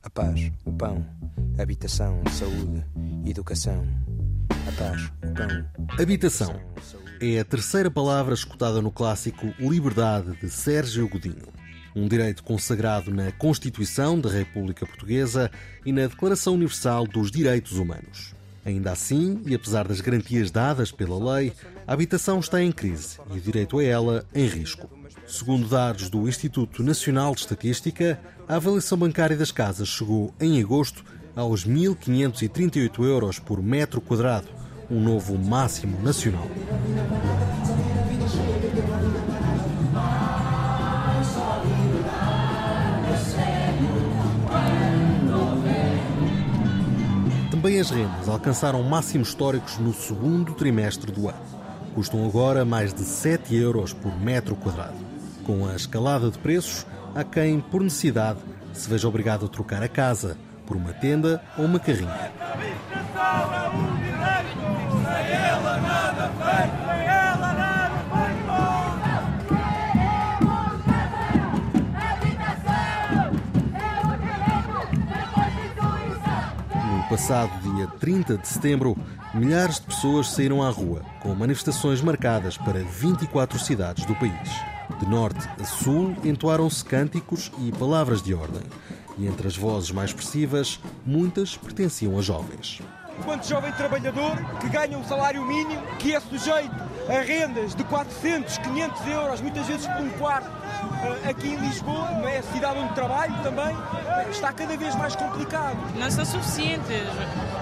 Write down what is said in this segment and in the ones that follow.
A paz, o pão, habitação, saúde, educação. A paz, o pão. Habitação é a terceira palavra escutada no clássico Liberdade de Sérgio Godinho. Um direito consagrado na Constituição da República Portuguesa e na Declaração Universal dos Direitos Humanos. Ainda assim, e apesar das garantias dadas pela lei, a habitação está em crise e o direito a ela em risco. Segundo dados do Instituto Nacional de Estatística, a avaliação bancária das casas chegou em agosto aos 1.538 euros por metro quadrado, um novo máximo nacional. Também as rendas alcançaram máximos históricos no segundo trimestre do ano. Custam agora mais de 7 euros por metro quadrado. Com a escalada de preços, há quem, por necessidade, se veja obrigado a trocar a casa por uma tenda ou uma carrinha. No passado dia 30 de setembro, milhares de pessoas saíram à rua, com manifestações marcadas para 24 cidades do país. De norte a sul, entoaram-se cânticos e palavras de ordem. E entre as vozes mais expressivas, muitas pertenciam a jovens. Enquanto jovem trabalhador que ganha um salário mínimo, que é sujeito a rendas de 400, 500 euros, muitas vezes por um quarto, eh, aqui em Lisboa, não é? a cidade onde trabalho também, eh, está cada vez mais complicado. não são suficientes,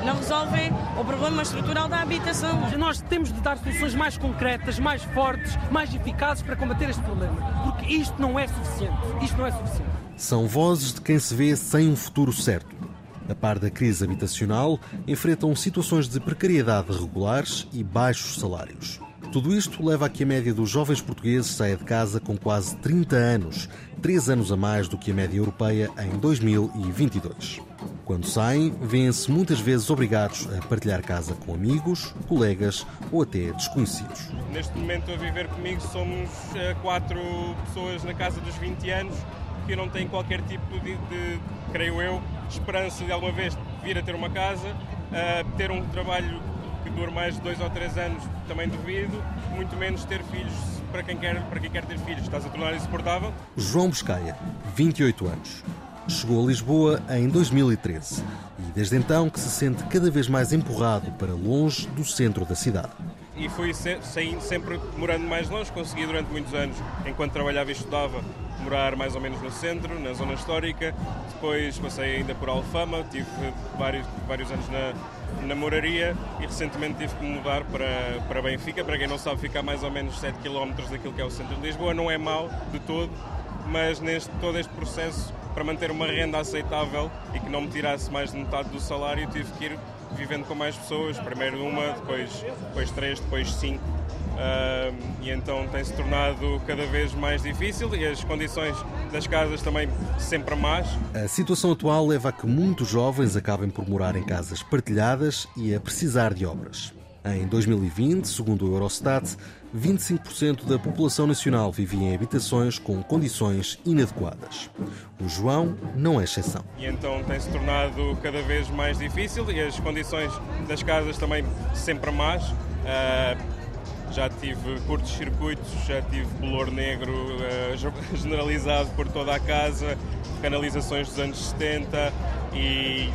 não resolvem o problema estrutural da habitação. Nós temos de dar soluções mais concretas, mais fortes, mais eficazes para combater este problema. Porque isto não é suficiente. Isto não é suficiente. São vozes de quem se vê sem um futuro certo. A par da crise habitacional, enfrentam situações de precariedade regulares e baixos salários. Tudo isto leva a que a média dos jovens portugueses saia de casa com quase 30 anos, 3 anos a mais do que a média europeia em 2022. Quando saem, vêem-se muitas vezes obrigados a partilhar casa com amigos, colegas ou até desconhecidos. Neste momento a viver comigo somos eh, quatro pessoas na casa dos 20 anos que não têm qualquer tipo de, de, creio eu, esperança de alguma vez vir a ter uma casa, eh, ter um trabalho que dure mais de dois ou três anos também duvido, muito menos ter filhos para quem quer, para quem quer ter filhos. Está-se a tornar insuportável. João Buscaia, 28 anos. Chegou a Lisboa em 2013 e desde então que se sente cada vez mais empurrado para longe do centro da cidade. E fui se, sempre morando mais longe, consegui durante muitos anos, enquanto trabalhava e estudava, morar mais ou menos no centro, na zona histórica. Depois passei ainda por Alfama, tive vários, vários anos na, na Moraria e recentemente tive que mudar para, para Benfica. Para quem não sabe, fica a mais ou menos 7 km daquilo que é o centro de Lisboa. Não é mau de todo, mas neste todo este processo, para manter uma renda aceitável e que não me tirasse mais de metade do salário, tive que ir vivendo com mais pessoas. Primeiro uma, depois, depois três, depois cinco. Uh, e então tem-se tornado cada vez mais difícil e as condições das casas também sempre más. A situação atual leva a que muitos jovens acabem por morar em casas partilhadas e a precisar de obras. Em 2020, segundo o Eurostat, 25% da população nacional vivia em habitações com condições inadequadas. O João não é exceção. E então tem-se tornado cada vez mais difícil e as condições das casas também sempre más. Uh, já tive curtos circuitos, já tive bolor negro uh, generalizado por toda a casa, canalizações dos anos 70 e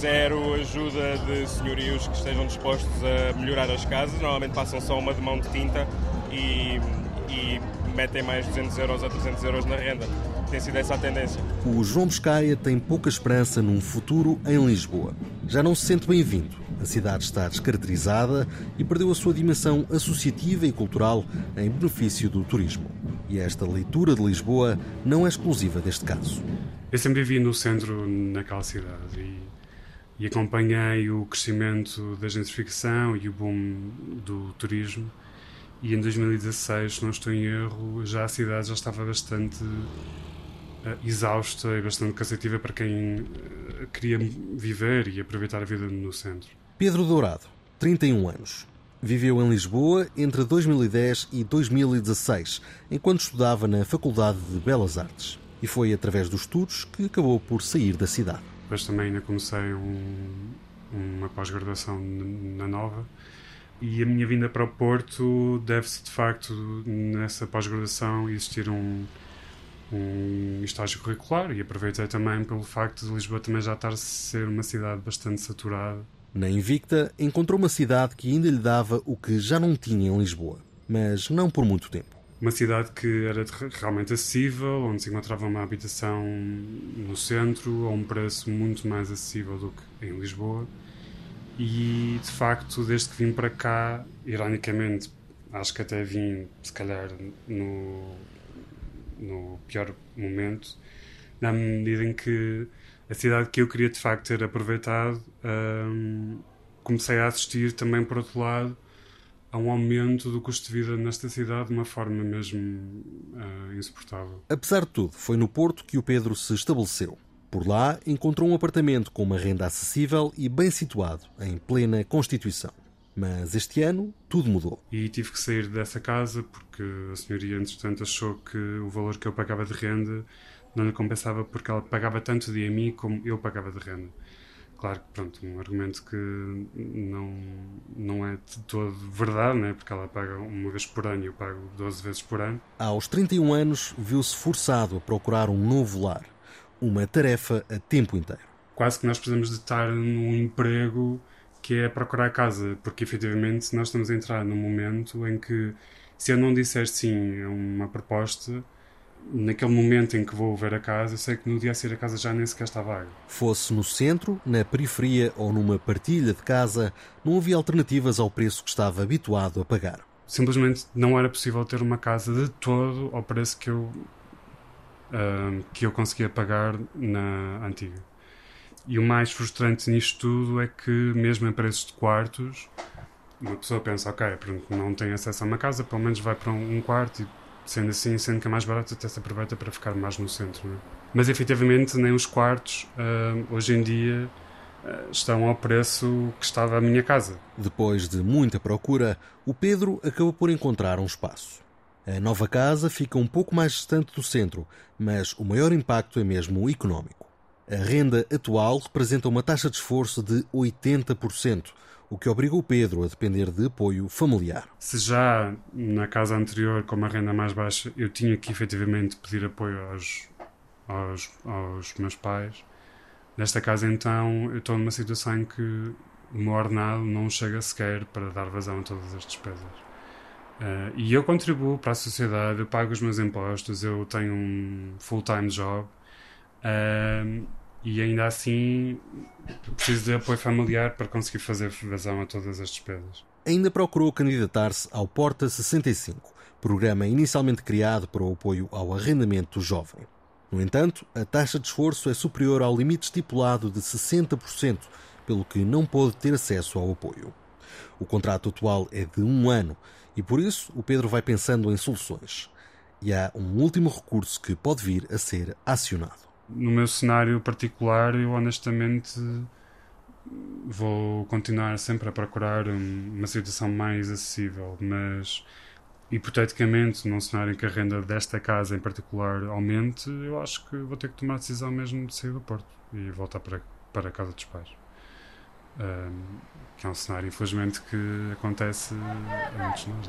zero ajuda de senhorios que estejam dispostos a melhorar as casas. Normalmente passam só uma de mão de tinta e, e metem mais 200 euros a 300 euros na renda. Tem sido essa a tendência. O João Buscaia tem pouca esperança num futuro em Lisboa. Já não se sente bem-vindo. A cidade está descaracterizada e perdeu a sua dimensão associativa e cultural em benefício do turismo. E esta leitura de Lisboa não é exclusiva deste caso. Eu sempre vivi no centro, naquela cidade, e, e acompanhei o crescimento da gentrificação e o boom do turismo. E em 2016, se não estou em erro, já a cidade já estava bastante uh, exausta e bastante cansativa para quem uh, queria viver e aproveitar a vida no centro. Pedro Dourado, 31 anos. Viveu em Lisboa entre 2010 e 2016, enquanto estudava na Faculdade de Belas Artes. e foi através dos estudos que acabou por sair da cidade. Depois também ainda comecei um, uma pós-graduação na Nova e a minha vinda para o Porto deve-se de facto nessa pós-graduação existir um, um estágio curricular e aproveitei também pelo facto de Lisboa também já estar a ser uma cidade bastante saturada. Na Invicta encontrou uma cidade que ainda lhe dava o que já não tinha em Lisboa, mas não por muito tempo. Uma cidade que era realmente acessível, onde se encontrava uma habitação no centro a um preço muito mais acessível do que em Lisboa. E de facto, desde que vim para cá, ironicamente, acho que até vim, se calhar, no, no pior momento, na medida em que a cidade que eu queria de facto ter aproveitado, hum, comecei a assistir também, por outro lado, a um aumento do custo de vida nesta cidade de uma forma mesmo uh, insuportável. Apesar de tudo, foi no Porto que o Pedro se estabeleceu. Por lá, encontrou um apartamento com uma renda acessível e bem situado, em plena Constituição. Mas este ano tudo mudou. E tive que sair dessa casa porque a senhoria, entretanto, achou que o valor que eu pagava de renda não lhe compensava porque ela pagava tanto de IMI como eu pagava de renda. Claro que, pronto, um argumento que não, não é de todo verdade, né? porque ela paga uma vez por ano e eu pago 12 vezes por ano. Aos 31 anos, viu-se forçado a procurar um novo lar uma tarefa a tempo inteiro. Quase que nós precisamos de estar num emprego que é procurar casa, porque efetivamente nós estamos a entrar num momento em que se eu não disser sim a uma proposta, naquele momento em que vou ver a casa, eu sei que no dia a seguir a casa já nem sequer está vaga. Fosse no centro, na periferia ou numa partilha de casa, não havia alternativas ao preço que estava habituado a pagar. Simplesmente não era possível ter uma casa de todo ao preço que eu que eu conseguia pagar na antiga. E o mais frustrante nisto tudo é que, mesmo em preços de quartos, uma pessoa pensa, ok, pronto, não tem acesso a uma casa, pelo menos vai para um, quarto e, sendo assim, sendo que é mais barato, até se aproveita para ficar mais no centro. É? Mas, efetivamente, nem os quartos, uh, hoje em dia, uh, estão ao preço que estava a minha casa. Depois de muita procura, o Pedro acabou por encontrar um espaço. A nova casa fica um pouco mais distante do centro, mas o maior impacto é mesmo económico. A renda atual representa uma taxa de esforço de 80%, o que obriga o Pedro a depender de apoio familiar. Se já na casa anterior, com uma renda mais baixa, eu tinha que efetivamente pedir apoio aos, aos, aos meus pais, nesta casa então eu estou numa situação em que o meu ordenado não chega sequer para dar vazão a todas as despesas. Uh, e eu contribuo para a sociedade, eu pago os meus impostos, eu tenho um full-time job uh, e ainda assim preciso de apoio familiar para conseguir fazer vazão a todas as despesas. Ainda procurou candidatar-se ao Porta 65, programa inicialmente criado para o apoio ao arrendamento jovem. No entanto, a taxa de esforço é superior ao limite estipulado de 60%, pelo que não pôde ter acesso ao apoio. O contrato atual é de um ano e por isso o Pedro vai pensando em soluções. E há um último recurso que pode vir a ser acionado. No meu cenário particular, eu honestamente vou continuar sempre a procurar uma situação mais acessível, mas hipoteticamente, num cenário em que a renda desta casa em particular aumente, eu acho que vou ter que tomar a decisão mesmo de sair do Porto e voltar para, para a casa dos pais. Um, que é um cenário, infelizmente, que acontece a muitos de nós.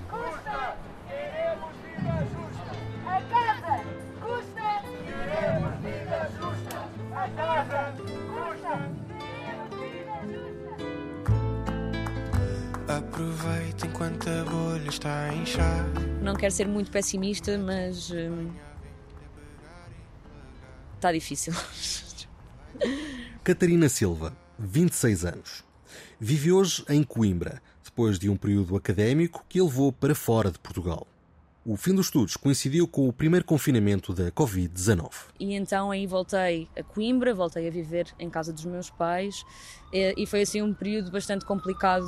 Aproveita enquanto a bolha está a inchar. Não quero ser muito pessimista, mas. Hum, está difícil. Catarina Silva, 26 anos. Vive hoje em Coimbra, depois de um período académico que a levou para fora de Portugal. O fim dos estudos coincidiu com o primeiro confinamento da Covid-19. E então aí voltei a Coimbra, voltei a viver em casa dos meus pais e foi assim um período bastante complicado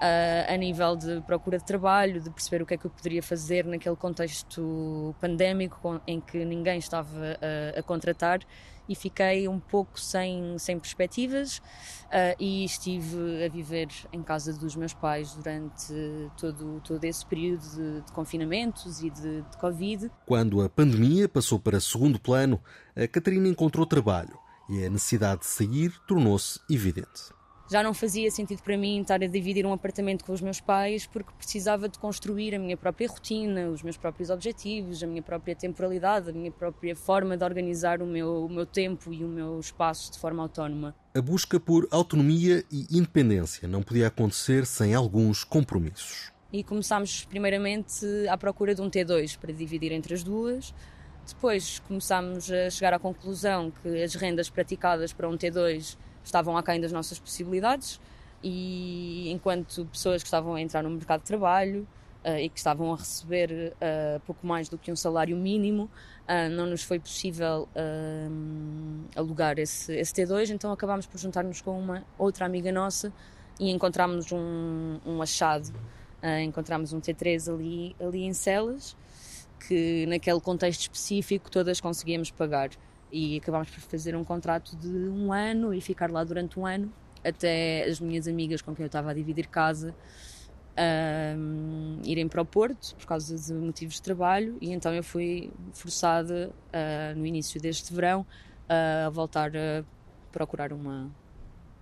a nível de procura de trabalho, de perceber o que é que eu poderia fazer naquele contexto pandémico em que ninguém estava a, a contratar e fiquei um pouco sem, sem perspectivas uh, e estive a viver em casa dos meus pais durante todo, todo esse período de, de confinamentos e de, de Covid. Quando a pandemia passou para segundo plano, a Catarina encontrou trabalho e a necessidade de sair tornou-se evidente já não fazia sentido para mim estar a dividir um apartamento com os meus pais porque precisava de construir a minha própria rotina, os meus próprios objetivos, a minha própria temporalidade, a minha própria forma de organizar o meu, o meu tempo e o meu espaço de forma autónoma. A busca por autonomia e independência não podia acontecer sem alguns compromissos. E começámos primeiramente à procura de um T2 para dividir entre as duas. Depois começámos a chegar à conclusão que as rendas praticadas para um T2 estavam aquém das nossas possibilidades e enquanto pessoas que estavam a entrar no mercado de trabalho uh, e que estavam a receber uh, pouco mais do que um salário mínimo, uh, não nos foi possível alugar esse, esse, T2, então acabámos por juntar-nos com uma outra amiga nossa e encontramos um, um achado. encontramos um T3 ali, ali em Celas, que naquele contexto específico todas conseguíamos pagar e acabámos por fazer um contrato de um ano e ficar lá durante um ano até as minhas amigas com quem eu estava a dividir casa um, irem para o Porto por causa de motivos de trabalho e então eu fui forçada uh, no início deste verão uh, a voltar a procurar uma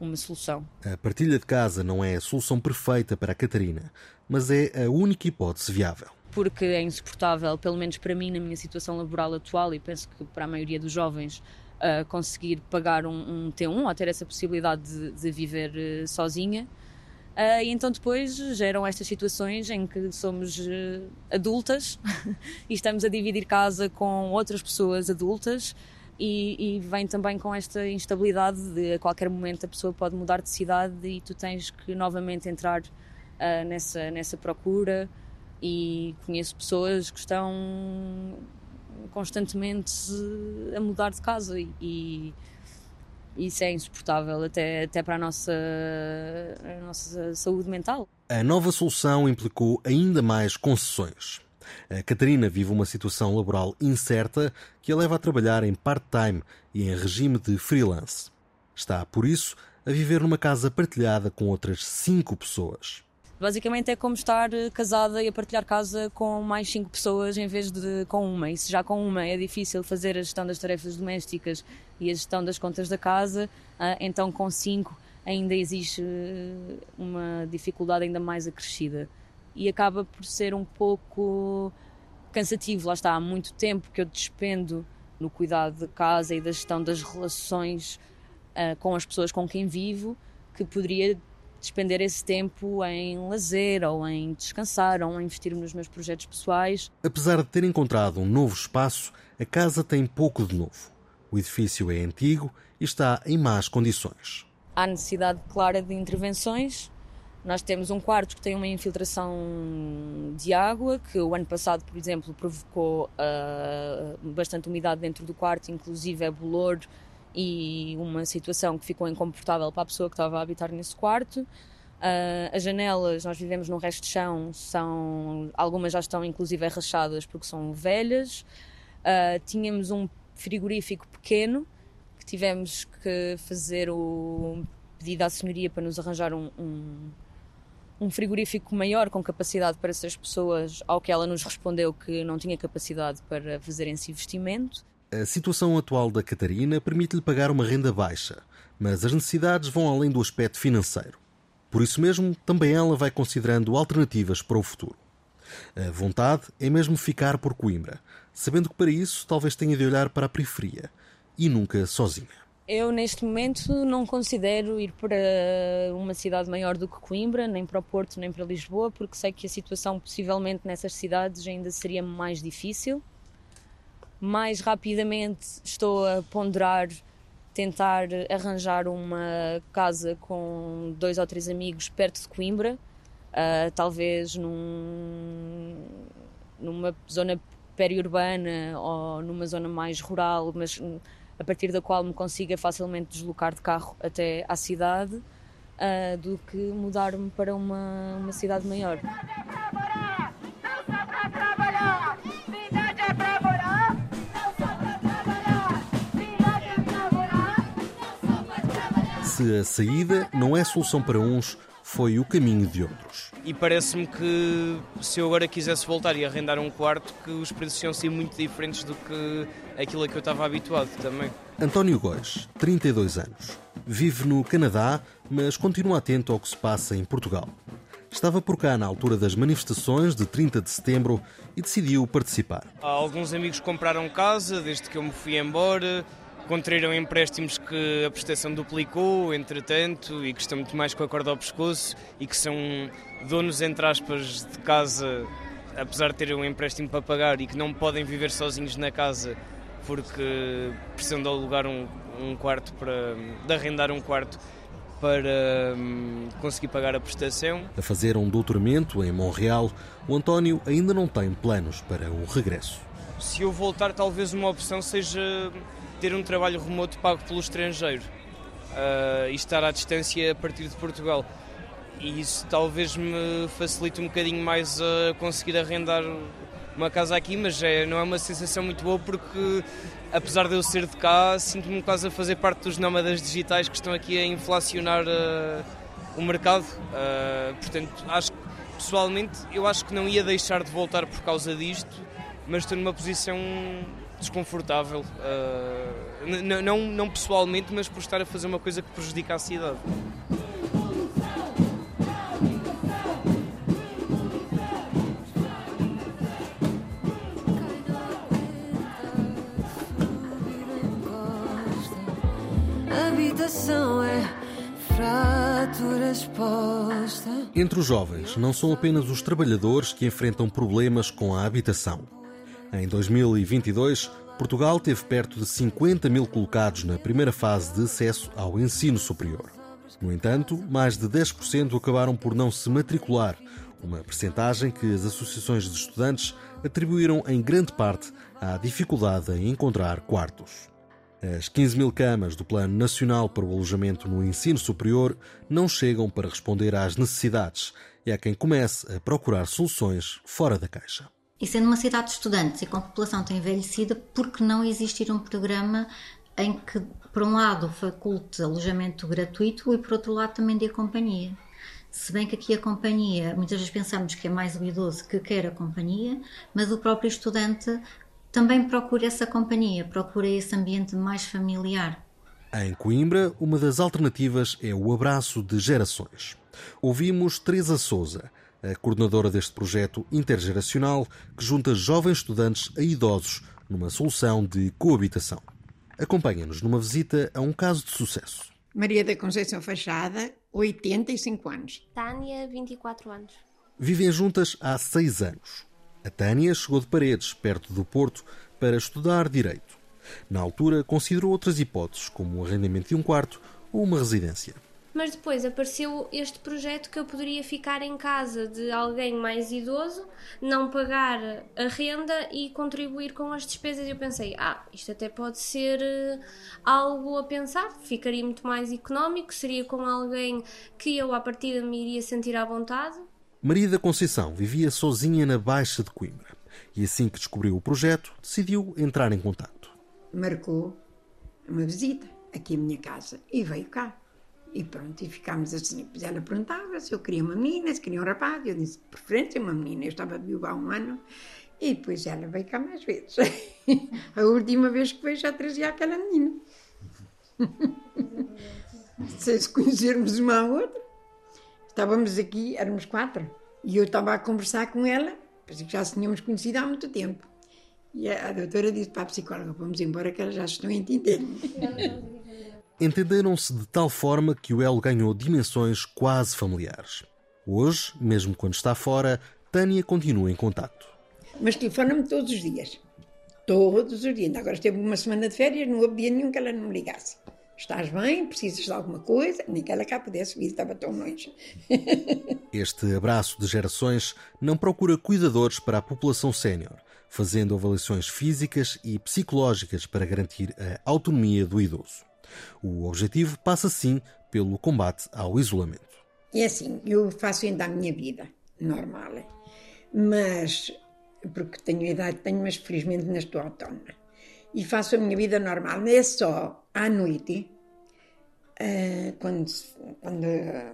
uma solução. A partilha de casa não é a solução perfeita para a Catarina, mas é a única hipótese viável porque é insuportável, pelo menos para mim, na minha situação laboral atual, e penso que para a maioria dos jovens, uh, conseguir pagar um, um, T1 ou ter essa possibilidade de, de viver uh, sozinha. Uh, e então depois geram estas situações em que somos adultas e estamos a dividir casa com outras pessoas adultas e, e, vem também com esta instabilidade de a qualquer momento a pessoa pode mudar de cidade e tu tens que novamente entrar nessa, nessa procura e conheço pessoas que estão constantemente a mudar de casa e, isso é insuportável até, até para a nossa, a nossa saúde mental. A nova solução implicou ainda mais concessões. A Catarina vive uma situação laboral incerta que a leva a trabalhar em part-time e em regime de freelance. Está, por isso, a viver numa casa partilhada com outras cinco pessoas. Basicamente é como estar eh, casada e a partilhar casa com mais cinco pessoas em vez de com uma. E se já com uma é difícil fazer a gestão das tarefas domésticas e a gestão das contas da casa, ah, então com cinco ainda existe eh, uma dificuldade ainda mais acrescida. E acaba por ser um pouco cansativo. Lá está, há muito tempo que eu despendo no cuidado da casa e da gestão das relações uh, com as pessoas com quem vivo, que poderia despender esse tempo em lazer ou em descansar ou em investir nos meus projetos pessoais. Apesar de ter encontrado um novo espaço, a casa tem pouco de novo. O edifício é antigo e está em más condições. Há necessidade clara de intervenções. Nós temos um quarto que tem uma infiltração de água, que o ano passado, por exemplo, provocou uh, bastante umidade dentro do quarto, inclusive é bolor e uma situação que ficou incomportável para a pessoa que estava a habitar nesse quarto. Uh, as janelas, nós vivemos num resto de chão, são, algumas já estão inclusive rachadas porque são velhas. Uh, tínhamos um frigorífico pequeno que tivemos que fazer o pedido à senhoria para nos arranjar um, um, um frigorífico maior com capacidade para essas pessoas, ao que ela nos respondeu que não tinha capacidade para fazer esse investimento. A situação atual da Catarina permite-lhe pagar uma renda baixa, mas as necessidades vão além do aspecto financeiro. Por isso mesmo, também ela vai considerando alternativas para o futuro. A vontade é mesmo ficar por Coimbra, sabendo que para isso talvez tenha de olhar para a periferia e nunca sozinha. Eu, neste momento, não considero ir para uma cidade maior do que Coimbra, nem para o Porto, nem para Lisboa, porque sei que a situação, possivelmente, nessas cidades ainda seria mais difícil mais rapidamente estou a ponderar tentar arranjar uma casa com dois ou três amigos perto de Coimbra, uh, talvez num, numa zona periurbana ou numa zona mais rural, mas a partir da qual me consiga facilmente deslocar de carro até à cidade. uh, do que mudar-me para uma, uma cidade maior. Se a saída não é solução para uns, foi o caminho de outros. E parece-me que se eu agora quisesse voltar e arrendar um quarto, que os preços iam ser muito diferentes do que aquilo a que eu estava habituado também. António Góis, 32 anos. Vive no Canadá, mas continua atento ao que se passa em Portugal. Estava por cá na altura das manifestações de 30 de setembro e decidiu participar. Alguns amigos compraram casa desde que eu me fui embora contraíram empréstimos que a prestação duplicou, entretanto, e que estão muito mais com a corda ao pescoço e que são donos, entre aspas, de casa, apesar de terem um empréstimo para pagar e que não podem viver sozinhos na casa porque precisam de alugar um, um quarto para. de arrendar um quarto para hum, conseguir pagar a prestação. A fazer um doutoramento em Montreal, o António ainda não tem planos para o regresso. Se eu voltar, talvez uma opção seja ter um trabalho remoto pago pelo estrangeiro uh, e estar à distância a partir de Portugal. E isso talvez me facilite um bocadinho mais a conseguir arrendar uma casa aqui, mas é, não é uma sensação muito boa porque, apesar de eu ser de cá, sinto-me quase a fazer parte dos nómadas digitais que estão aqui a inflacionar uh, o mercado. Uh, portanto, acho pessoalmente, eu acho que não ia deixar de voltar por causa disto, mas estou numa posição desconfortável. Uh, não, não pessoalmente, mas por estar a fazer uma coisa que prejudica a cidade. habitação é fratura exposta. Entre os jovens, não são apenas os trabalhadores que enfrentam problemas com a habitação. Em 2022, Portugal teve perto de 50 mil colocados na primeira fase de acesso ao ensino superior. No entanto, mais de 10% acabaram por não se matricular, uma percentagem que as associações de estudantes atribuíram em grande parte à dificuldade em encontrar quartos. As 15 mil camas do Plano Nacional para o Alojamento no Ensino Superior não chegam para responder às necessidades e há quem comece a procurar soluções fora da caixa. E sendo uma cidade de estudantes e com população tão envelhecida, por que não existir um programa em que, por um lado, faculte alojamento gratuito e, por outro lado, também dê companhia? Se bem que aqui a companhia, muitas vezes pensamos que é mais o idoso que quer a companhia, mas o próprio estudante também procura essa companhia, procura esse ambiente mais familiar. Em Coimbra, uma das alternativas é o abraço de gerações. Ouvimos Teresa Souza, a coordenadora deste projeto intergeracional que junta jovens estudantes a idosos numa solução de coabitação. Acompanha-nos numa visita a um caso de sucesso. Maria da Conceição Fachada, 85 anos. Tânia, 24 anos. Vivem juntas há seis anos. A Tânia chegou de Paredes, perto do Porto, para estudar Direito. Na altura, considerou outras hipóteses, como o arrendamento de um quarto ou uma residência mas depois apareceu este projeto que eu poderia ficar em casa de alguém mais idoso, não pagar a renda e contribuir com as despesas. E eu pensei, ah, isto até pode ser uh, algo a pensar, ficaria muito mais económico, seria com alguém que eu à partida me iria sentir à vontade. Maria da Conceição vivia sozinha na Baixa de Coimbra e assim que descobriu o projeto, decidiu entrar em contato. Marcou uma visita aqui à minha casa e veio cá. E pronto, e ficámos assim. Pois ela perguntava se eu queria uma menina, se queria um rapaz. Eu disse, preferência uma menina. Eu estava viúva há um ano. E depois ela veio cá mais vezes. a última vez que veio já trazia aquela menina. se conhecermos uma a outra. Estávamos aqui, éramos quatro. E eu estava a conversar com ela, que já se tínhamos conhecido há muito tempo. E a, a doutora disse para a psicóloga: vamos embora, que elas já estão a entender entenderam-se de tal forma que o elo ganhou dimensões quase familiares. Hoje, mesmo quando está fora, Tânia continua em contato. Mas telefona-me todos os dias. Todos os dias. Agora esteve uma semana de férias, não houve dia nenhum que ela não me ligasse. Estás bem? Precisas de alguma coisa? Nem que ela cá pudesse vir, estava tão longe. este abraço de gerações não procura cuidadores para a população sénior, fazendo avaliações físicas e psicológicas para garantir a autonomia do idoso. O objetivo passa sim pelo combate ao isolamento. É assim, eu faço ainda a minha vida normal, mas porque tenho a idade tenho, mas felizmente não estou autónoma. E faço a minha vida normal, é só à noite, uh, quando, quando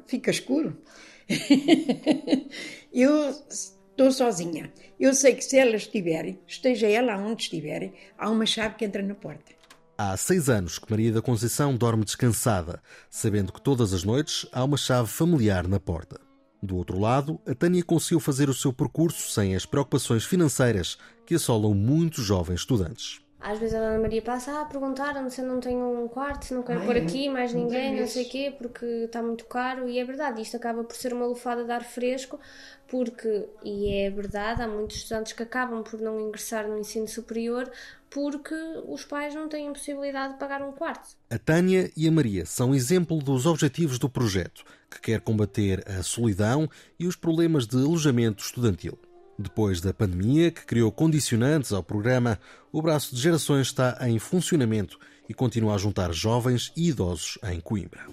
fica escuro, eu estou sozinha. Eu sei que se ela estiver, esteja ela onde estiver, há uma chave que entra na porta. Há seis anos que Maria da Conceição dorme descansada, sabendo que todas as noites há uma chave familiar na porta. Do outro lado, a Tânia conseguiu fazer o seu percurso sem as preocupações financeiras que assolam muitos jovens estudantes. Às vezes a Ana Maria passa a perguntar se eu não tenho um quarto, se não quero Ai, pôr aqui mais ninguém, não sei o quê, porque está muito caro. E é verdade, isto acaba por ser uma lufada de ar fresco, porque, e é verdade, há muitos estudantes que acabam por não ingressar no ensino superior porque os pais não têm possibilidade de pagar um quarto. A Tânia e a Maria são exemplo dos objetivos do projeto, que quer combater a solidão e os problemas de alojamento estudantil. Depois da pandemia, que criou condicionantes ao programa, o braço de gerações está em funcionamento e continua a juntar jovens e idosos em Coimbra.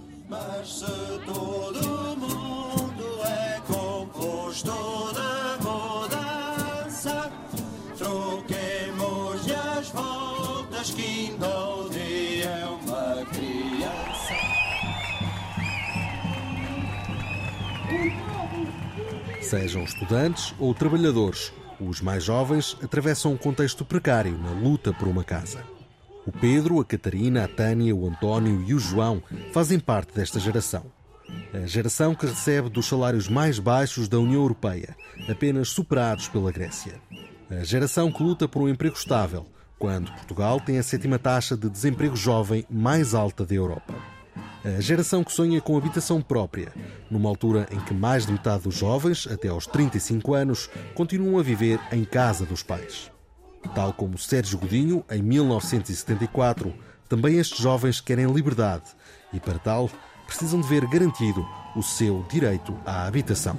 Sejam estudantes ou trabalhadores, os mais jovens atravessam um contexto precário na luta por uma casa. O Pedro, a Catarina, a Tânia, o António e o João fazem parte desta geração. A geração que recebe dos salários mais baixos da União Europeia, apenas superados pela Grécia. A geração que luta por um emprego estável, quando Portugal tem a sétima taxa de desemprego jovem mais alta da Europa. A geração que sonha com habitação própria, numa altura em que mais de metade dos jovens, até aos 35 anos, continuam a viver em casa dos pais. Tal como Sérgio Godinho, em 1974, também estes jovens querem liberdade e, para tal, precisam de ver garantido o seu direito à habitação.